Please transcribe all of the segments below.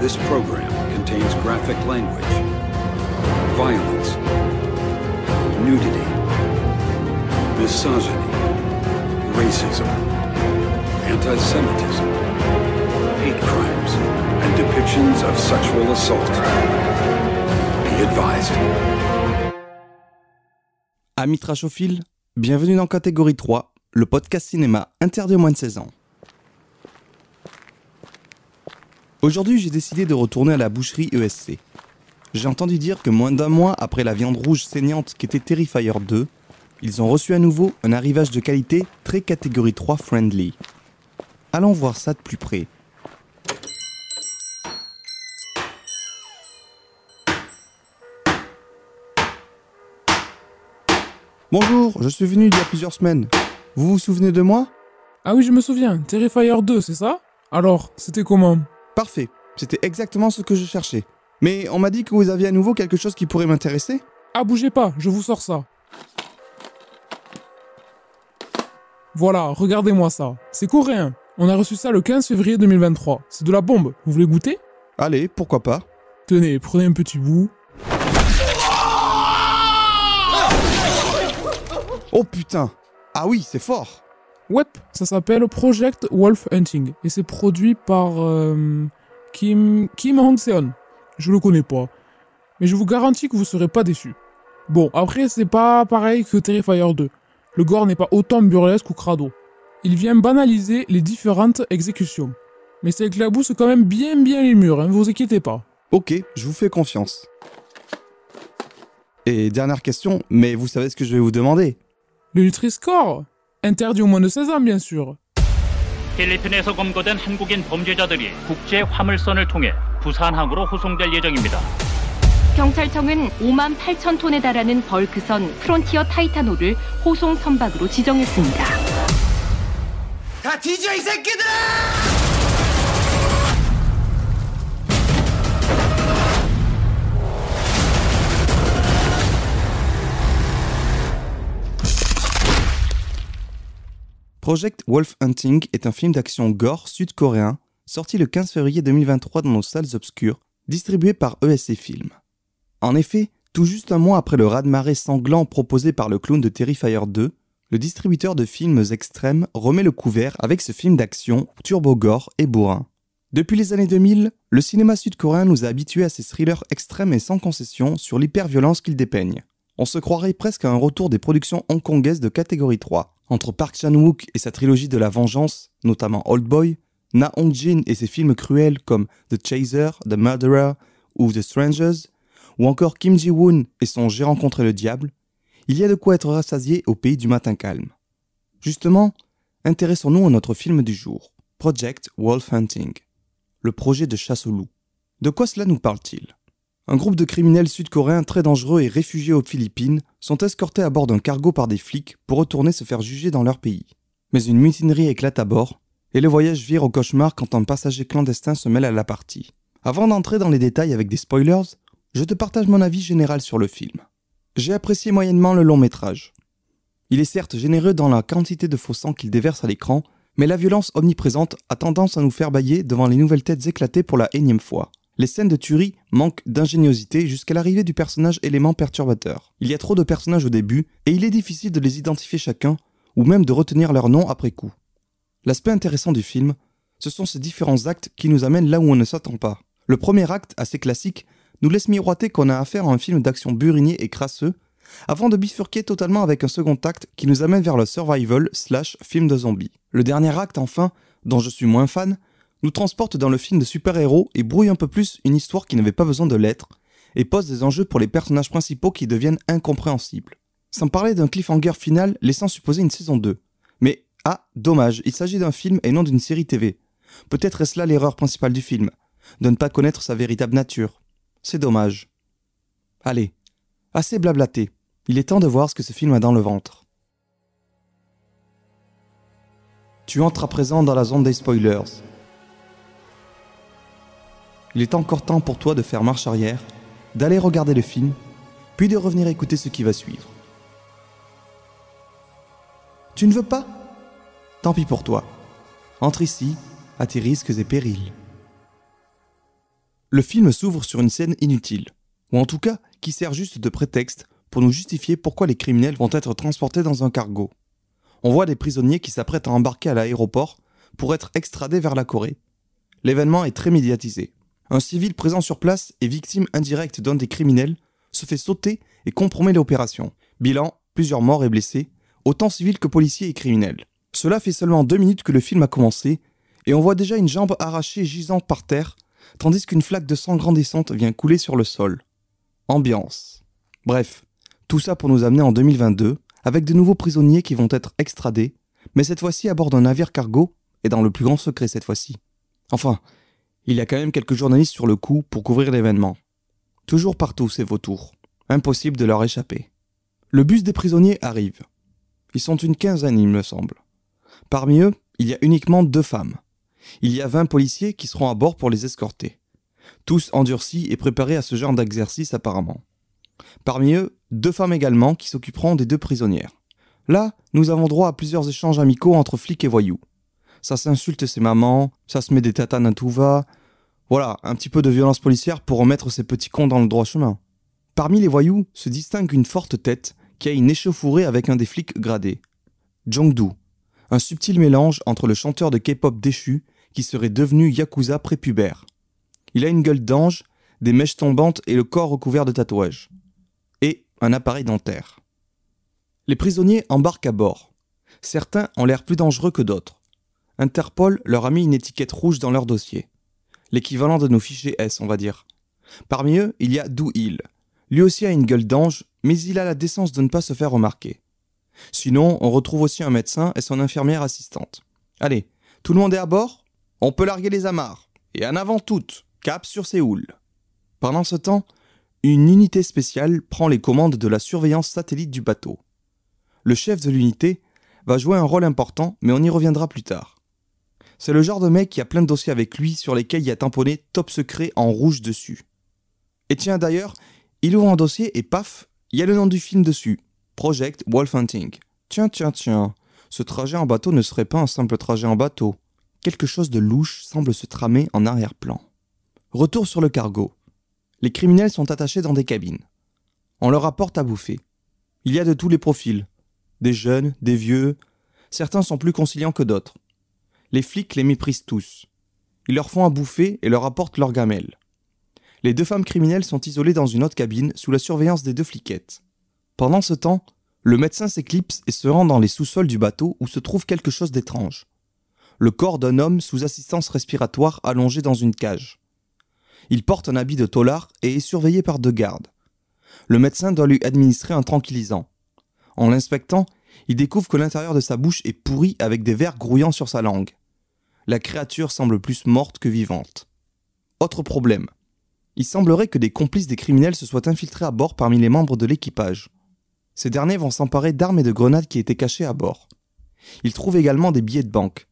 This program contains graphic language, violence, nudity, misogyny, racism, anti-Semitism, hate crimes, and depictions of sexual assault. Be advised. Amis trashophiles, bienvenue dans Catégorie 3, le podcast cinéma interdit aux moins de 16 ans. Aujourd'hui, j'ai décidé de retourner à la boucherie ESC. J'ai entendu dire que moins d'un mois après la viande rouge saignante qu'était Terrifier 2, ils ont reçu à nouveau un arrivage de qualité très catégorie 3 friendly. Allons voir ça de plus près. Bonjour, je suis venu il y a plusieurs semaines. Vous vous souvenez de moi? Ah oui, je me souviens, Terrifier 2, c'est ça? Alors, c'était comment? Parfait, c'était exactement ce que je cherchais. Mais on m'a dit que vous aviez à nouveau quelque chose qui pourrait m'intéresser Ah, bougez pas, je vous sors ça. Voilà, regardez-moi ça. C'est coréen. On a reçu ça le 15 février 2023. C'est de la bombe. Vous voulez goûter? Allez, pourquoi pas Tenez, prenez un petit bout. Oh putain Ah oui, c'est fort Ouais, ça s'appelle Project Wolf Hunting et c'est produit par euh, Kim Kim Hong-seon. Je le connais pas, mais je vous garantis que vous serez pas déçus. Bon, après c'est pas pareil que Terrifier 2. Le gore n'est pas autant burlesque ou crado. Il vient banaliser les différentes exécutions. Mais ça éclabousse quand même bien bien les murs, hein, vous inquiétez pas. Ok, je vous fais confiance. Et dernière question, mais vous savez ce que je vais vous demander? Le Nutri-Score? Interdit au moins de 16 ans bien sûr. 필리핀에서 검거된 한국인 범죄자들이 국제 화물선을 통해 부산항으로 호송될 예정입니다. 경찰청은 5만 8천 톤에 달하는 벌크선 프론티어 타이타노를 호송 선박으로 지정했습니다. 다 뒤져 이 새끼들아! Project Wolf Hunting est un film d'action gore sud-coréen sorti le 15 février 2023 dans nos salles obscures, distribué par ESC Films. En effet, tout juste un mois après le raz-de-marée sanglant proposé par le clown de Terrifier 2, le distributeur de films extrêmes remet le couvert avec ce film d'action turbo-gore et bourrin. Depuis les années 2000, le cinéma sud-coréen nous a habitués à ces thrillers extrêmes et sans concession sur l'hyperviolence qu'ils dépeignent. On se croirait presque à un retour des productions hongkongaises de catégorie 3. Entre Park Chan-wook et sa trilogie de la vengeance, notamment Old Boy, Na Hong-jin et ses films cruels comme The Chaser, The Murderer ou The Strangers, ou encore Kim Ji-woon et son J'ai rencontré le diable, il y a de quoi être rassasié au pays du matin calme. Justement, intéressons-nous à notre film du jour, Project Wolf Hunting, le projet de chasse au loup. De quoi cela nous parle-t-il? Un groupe de criminels sud-coréens très dangereux et réfugiés aux Philippines sont escortés à bord d'un cargo par des flics pour retourner se faire juger dans leur pays. Mais une mutinerie éclate à bord, et le voyage vire au cauchemar quand un passager clandestin se mêle à la partie. Avant d'entrer dans les détails avec des spoilers, je te partage mon avis général sur le film. J'ai apprécié moyennement le long métrage. Il est certes généreux dans la quantité de faux sang qu'il déverse à l'écran, mais la violence omniprésente a tendance à nous faire bailler devant les nouvelles têtes éclatées pour la énième fois. Les scènes de tuerie manquent d'ingéniosité jusqu'à l'arrivée du personnage élément perturbateur. Il y a trop de personnages au début, et il est difficile de les identifier chacun, ou même de retenir leur nom après coup. L'aspect intéressant du film, ce sont ces différents actes qui nous amènent là où on ne s'attend pas. Le premier acte, assez classique, nous laisse miroiter qu'on a affaire à un film d'action burinier et crasseux, avant de bifurquer totalement avec un second acte qui nous amène vers le survival slash film de zombies. Le dernier acte, enfin, dont je suis moins fan, nous transporte dans le film de super-héros et brouille un peu plus une histoire qui n'avait pas besoin de l'être, et pose des enjeux pour les personnages principaux qui deviennent incompréhensibles. Sans parler d'un cliffhanger final laissant supposer une saison 2. Mais, ah, dommage, il s'agit d'un film et non d'une série TV. Peut-être est-ce là l'erreur principale du film. de ne pas connaître sa véritable nature. C'est dommage. Allez, assez blablaté. Il est temps de voir ce que ce film a dans le ventre. Tu entres à présent dans la zone des spoilers. Il est encore temps pour toi de faire marche arrière, d'aller regarder le film, puis de revenir écouter ce qui va suivre. Tu ne veux pas? Tant pis pour toi. Entre ici, à tes risques et périls. Le film s'ouvre sur une scène inutile, ou en tout cas qui sert juste de prétexte pour nous justifier pourquoi les criminels vont être transportés dans un cargo. On voit des prisonniers qui s'apprêtent à embarquer à l'aéroport pour être extradés vers la Corée. L'événement est très médiatisé. Un civil présent sur place et victime indirecte d'un des criminels se fait sauter et compromet l'opération. Bilan, plusieurs morts et blessés, autant civils que policiers et criminels. Cela fait seulement deux minutes que le film a commencé, et on voit déjà une jambe arrachée gisant par terre, tandis qu'une flaque de sang grandissante vient couler sur le sol. Ambiance. Bref, tout ça pour nous amener en 2022, avec de nouveaux prisonniers qui vont être extradés, mais cette fois-ci à bord d'un navire cargo, et dans le plus grand secret cette fois-ci. Enfin, il y a quand même quelques journalistes sur le coup pour couvrir l'événement. Toujours partout ces vautours. Impossible de leur échapper. Le bus des prisonniers arrive. Ils sont une quinzaine, il me semble. Parmi eux, il y a uniquement deux femmes. Il y a 20 policiers qui seront à bord pour les escorter. Tous endurcis et préparés à ce genre d'exercice apparemment. Parmi eux, deux femmes également qui s'occuperont des deux prisonnières. Là, nous avons droit à plusieurs échanges amicaux entre flics et voyous. Ça s'insulte ses mamans, ça se met des tatanes tout. Voilà, un petit peu de violence policière pour remettre ces petits cons dans le droit chemin. Parmi les voyous se distingue une forte tête qui a une échauffourée avec un des flics gradés. Jongdu, un subtil mélange entre le chanteur de K-pop déchu qui serait devenu Yakuza prépubère. Il a une gueule d'ange, des mèches tombantes et le corps recouvert de tatouages. Et un appareil dentaire. Les prisonniers embarquent à bord. Certains ont l'air plus dangereux que d'autres. Interpol leur a mis une étiquette rouge dans leur dossier. L'équivalent de nos fichiers S, on va dire. Parmi eux, il y a Do Il. Lui aussi a une gueule d'ange, mais il a la décence de ne pas se faire remarquer. Sinon, on retrouve aussi un médecin et son infirmière assistante. Allez, tout le monde est à bord? On peut larguer les amarres. Et en avant toutes, cap sur Séoul. Pendant ce temps, une unité spéciale prend les commandes de la surveillance satellite du bateau. Le chef de l'unité va jouer un rôle important, mais on y reviendra plus tard. C'est le genre de mec qui a plein de dossiers avec lui sur lesquels il y a tamponné top secret en rouge dessus. Et tiens d'ailleurs, il ouvre un dossier et paf, il y a le nom du film dessus. Project Wolf Hunting. Tiens, tiens, tiens. Ce trajet en bateau ne serait pas un simple trajet en bateau. Quelque chose de louche semble se tramer en arrière-plan. Retour sur le cargo. Les criminels sont attachés dans des cabines. On leur apporte à bouffer. Il y a de tous les profils. Des jeunes, des vieux. Certains sont plus conciliants que d'autres. Les flics les méprisent tous. Ils leur font à bouffer et leur apportent leurs gamelles. Les deux femmes criminelles sont isolées dans une autre cabine sous la surveillance des deux fliquettes. Pendant ce temps, le médecin s'éclipse et se rend dans les sous-sols du bateau où se trouve quelque chose d'étrange. Le corps d'un homme sous assistance respiratoire allongé dans une cage. Il porte un habit de tolard et est surveillé par deux gardes. Le médecin doit lui administrer un tranquillisant. En l'inspectant, il découvre que l'intérieur de sa bouche est pourri avec des vers grouillant sur sa langue. La créature semble plus morte que vivante. Autre problème. Il semblerait que des complices des criminels se soient infiltrés à bord parmi les membres de l'équipage. Ces derniers vont s'emparer d'armes et de grenades qui étaient cachées à bord. Ils trouvent également des billets de banque.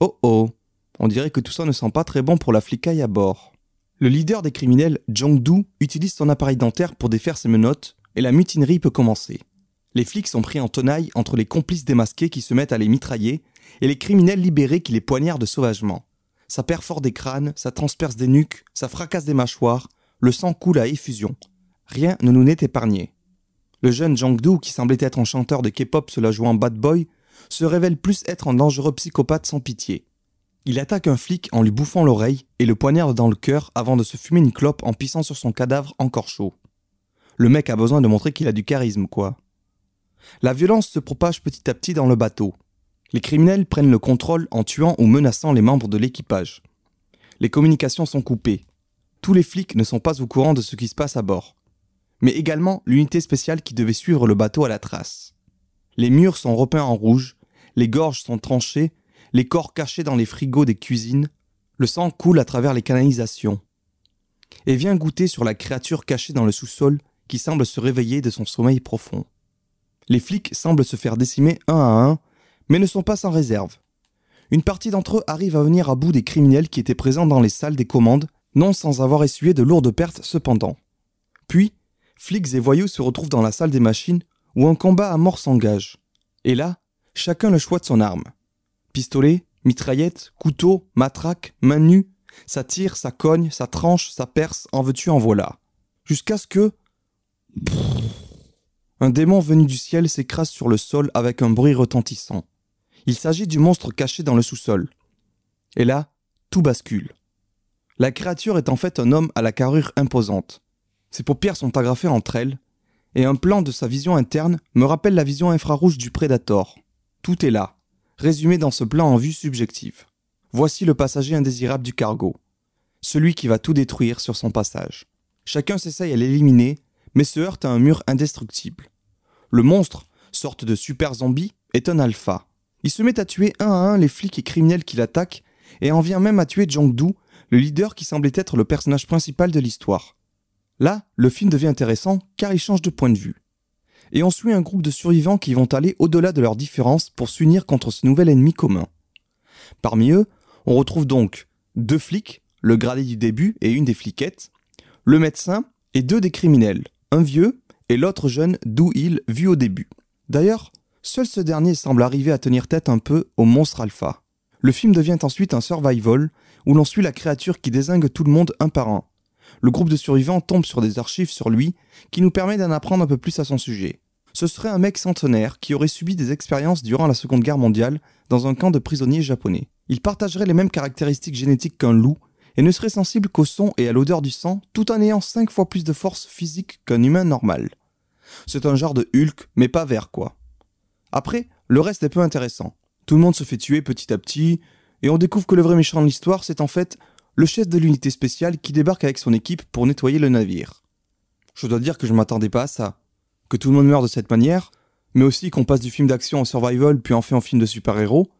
Oh oh, on dirait que tout ça ne sent pas très bon pour la flicaille à bord. Le leader des criminels, Jong-do, utilise son appareil dentaire pour défaire ses menottes et la mutinerie peut commencer. Les flics sont pris en tenaille entre les complices démasqués qui se mettent à les mitrailler et les criminels libérés qui les poignardent sauvagement. Ça perfore des crânes, ça transperce des nuques, ça fracasse des mâchoires, le sang coule à effusion. Rien ne nous n'est épargné. Le jeune Jang-do, qui semblait être un chanteur de K-pop se la jouant bad boy, se révèle plus être un dangereux psychopathe sans pitié. Il attaque un flic en lui bouffant l'oreille et le poignarde dans le cœur avant de se fumer une clope en pissant sur son cadavre encore chaud. Le mec a besoin de montrer qu'il a du charisme, quoi. La violence se propage petit à petit dans le bateau. Les criminels prennent le contrôle en tuant ou menaçant les membres de l'équipage. Les communications sont coupées. Tous les flics ne sont pas au courant de ce qui se passe à bord. Mais également l'unité spéciale qui devait suivre le bateau à la trace. Les murs sont repeints en rouge, les gorges sont tranchées les corps cachés dans les frigos des cuisines, Le sang coule à travers les canalisations et vient goûter sur la créature cachée dans le sous-sol qui semble se réveiller de son sommeil profond. Les flics semblent se faire décimer un à un, mais ne sont pas sans réserve. Une partie d'entre eux arrive à venir à bout des criminels qui étaient présents dans les salles des commandes, non sans avoir essuyé de lourdes pertes cependant. Puis, flics et voyous se retrouvent dans la salle des machines où un combat à mort s'engage. Et là, chacun le choix de son arme. Pistolet, mitraillette, couteau, matraque, main nue, ça tire, ça cogne, ça tranche, ça perce, en veux-tu, en voilà. Jusqu'à ce que... Un démon venu du ciel s'écrase sur le sol avec un bruit retentissant. Il s'agit du monstre caché dans le sous-sol. Et là, tout bascule. La créature est en fait un homme à la carrure imposante. Ses paupières sont agrafées entre elles, et un plan de sa vision interne me rappelle la vision infrarouge du Predator. Tout est là, résumé dans ce plan en vue subjective. Voici le passager indésirable du cargo, celui qui va tout détruire sur son passage. Chacun s'essaye à l'éliminer, mais se heurte à un mur indestructible. Le monstre, sorte de super zombie, est un alpha. Il se met à tuer un à un les flics et criminels qui l'attaquent, et en vient même à tuer Jangdu, le leader qui semblait être le personnage principal de l'histoire. Là, le film devient intéressant car il change de point de vue. Et on suit un groupe de survivants qui vont aller au-delà de leurs différences pour s'unir contre ce nouvel ennemi commun. Parmi eux, on retrouve donc deux flics, le gradé du début et une des fliquettes, le médecin et deux des criminels, un vieux et l'autre jeune d'où il vu au début. D'ailleurs, seul ce dernier semble arriver à tenir tête un peu au monstre alpha. Le film devient ensuite un survival où l'on suit la créature qui désingue tout le monde un par un. Le groupe de survivants tombe sur des archives sur lui qui nous permet d'en apprendre un peu plus à son sujet. Ce serait un mec centenaire qui aurait subi des expériences durant la Seconde Guerre mondiale dans un camp de prisonniers japonais. Il partagerait les mêmes caractéristiques génétiques qu'un loup et ne serait sensible qu'au son et à l'odeur du sang tout en ayant 5 fois plus de force physique qu'un humain normal. C'est un genre de Hulk, mais pas vert quoi. Après, le reste est peu intéressant. Tout le monde se fait tuer petit à petit, et on découvre que le vrai méchant de l'histoire, c'est en fait le chef de l'unité spéciale qui débarque avec son équipe pour nettoyer le navire. Je dois dire que je m'attendais pas à ça. Que tout le monde meurt de cette manière, mais aussi qu'on passe du film d'action au survival puis en fait un film de super-héros,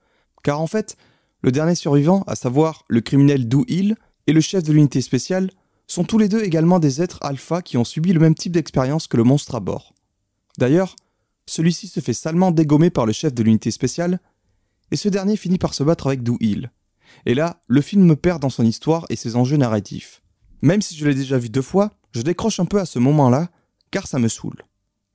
car en fait, le dernier survivant, à savoir le criminel Do Hill et le chef de l'unité spéciale, sont tous les deux également des êtres alpha qui ont subi le même type d'expérience que le monstre à bord. D'ailleurs, celui-ci se fait salement dégommer par le chef de l'unité spéciale, et ce dernier finit par se battre avec Do Hill. Et là, le film me perd dans son histoire et ses enjeux narratifs. Même si je l'ai déjà vu deux fois, je décroche un peu à ce moment-là, car ça me saoule.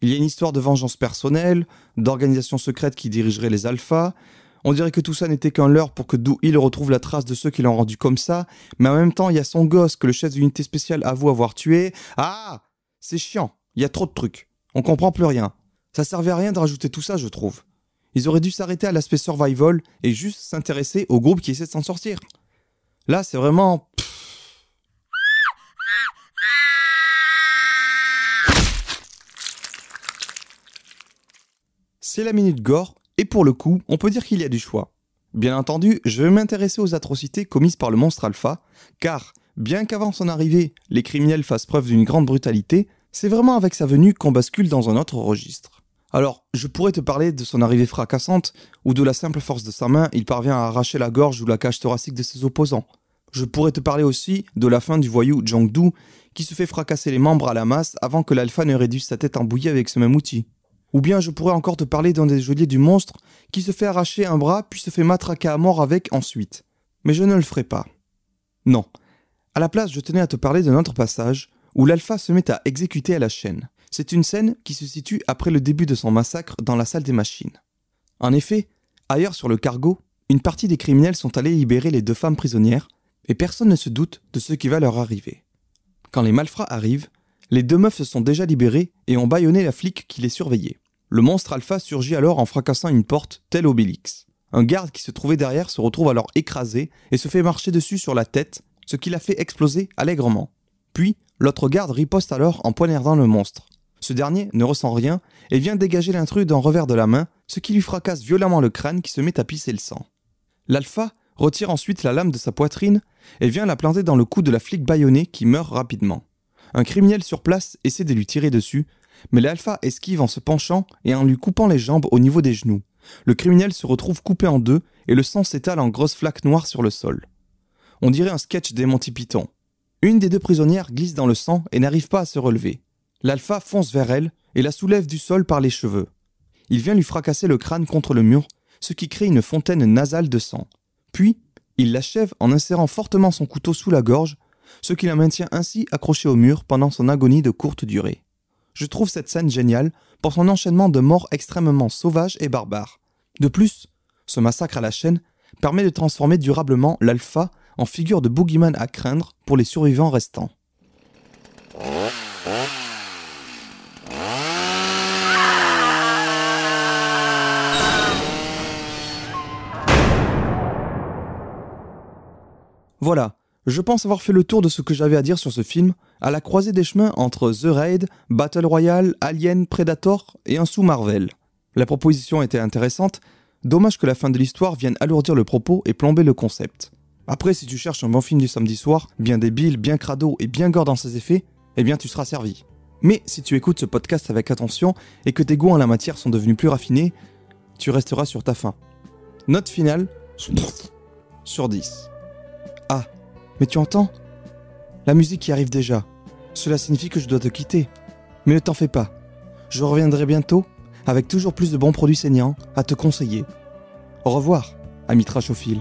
Il y a une histoire de vengeance personnelle, d'organisation secrète qui dirigerait les alphas, on dirait que tout ça n'était qu'un leurre pour que Dou il retrouve la trace de ceux qui l'ont rendu comme ça, mais en même temps, il y a son gosse que le chef d'unité spéciale avoue avoir tué. Ah C'est chiant, il y a trop de trucs. On comprend plus rien. Ça servait à rien de rajouter tout ça, je trouve. Ils auraient dû s'arrêter à l'aspect survival et juste s'intéresser au groupe qui essaie de s'en sortir. Là, c'est vraiment. C'est la minute gore, et pour le coup, on peut dire qu'il y a du choix. Bien entendu, je vais m'intéresser aux atrocités commises par le monstre alpha, car, bien qu'avant son arrivée, les criminels fassent preuve d'une grande brutalité, c'est vraiment avec sa venue qu'on bascule dans un autre registre. Alors, je pourrais te parler de son arrivée fracassante, ou de la simple force de sa main, il parvient à arracher la gorge ou la cage thoracique de ses opposants. Je pourrais te parler aussi de la fin du voyou Jangdu, qui se fait fracasser les membres à la masse avant que l'alpha ne réduise sa tête en bouillie avec ce même outil. Ou bien je pourrais encore te parler d'un des geôliers du monstre qui se fait arracher un bras puis se fait matraquer à mort avec ensuite. Mais je ne le ferai pas. Non. À la place, je tenais à te parler d'un autre passage où l'alpha se met à exécuter à la chaîne. C'est une scène qui se situe après le début de son massacre dans la salle des machines. En effet, ailleurs sur le cargo, une partie des criminels sont allés libérer les deux femmes prisonnières, et personne ne se doute de ce qui va leur arriver. Quand les malfrats arrivent, les deux meufs se sont déjà libérées et ont bâillonné la flic qui les surveillait. Le monstre alpha surgit alors en fracassant une porte, tel Obélix. Un garde qui se trouvait derrière se retrouve alors écrasé et se fait marcher dessus sur la tête, ce qui l'a fait exploser allègrement. Puis, l'autre garde riposte alors en poignardant le monstre. Ce dernier ne ressent rien et vient dégager l'intrus d'un revers de la main, ce qui lui fracasse violemment le crâne qui se met à pisser le sang. L'alpha retire ensuite la lame de sa poitrine et vient la planter dans le cou de la flic bâillonnée qui meurt rapidement. Un criminel sur place essaie de lui tirer dessus, mais l'alpha esquive en se penchant et en lui coupant les jambes au niveau des genoux. Le criminel se retrouve coupé en deux et le sang s'étale en grosses flaques noires sur le sol. On dirait un sketch des Monty Python. Une des deux prisonnières glisse dans le sang et n'arrive pas à se relever. L'alpha fonce vers elle et la soulève du sol par les cheveux. Il vient lui fracasser le crâne contre le mur, ce qui crée une fontaine nasale de sang. Puis, il l'achève en insérant fortement son couteau sous la gorge, ce qui la maintient ainsi accrochée au mur pendant son agonie de courte durée. Je trouve cette scène géniale pour son enchaînement de morts extrêmement sauvages et barbares. De plus, ce massacre à la chaîne permet de transformer durablement l'alpha en figure de boogeyman à craindre pour les survivants restants. Voilà, je pense avoir fait le tour de ce que j'avais à dire sur ce film, à la croisée des chemins entre The Raid, Battle Royale, Alien, Predator et un sous Marvel. La proposition était intéressante, dommage que la fin de l'histoire vienne alourdir le propos et plomber le concept. Après, si tu cherches un bon film du samedi soir, bien débile, bien crado et bien gore dans ses effets, eh bien tu seras servi. Mais si tu écoutes ce podcast avec attention et que tes goûts en la matière sont devenus plus raffinés, tu resteras sur ta faim. Note finale sur 10. Mais tu entends? La musique y arrive déjà. Cela signifie que je dois te quitter. Mais ne t'en fais pas. Je reviendrai bientôt avec toujours plus de bons produits saignants à te conseiller. Au revoir, ami Trachophile.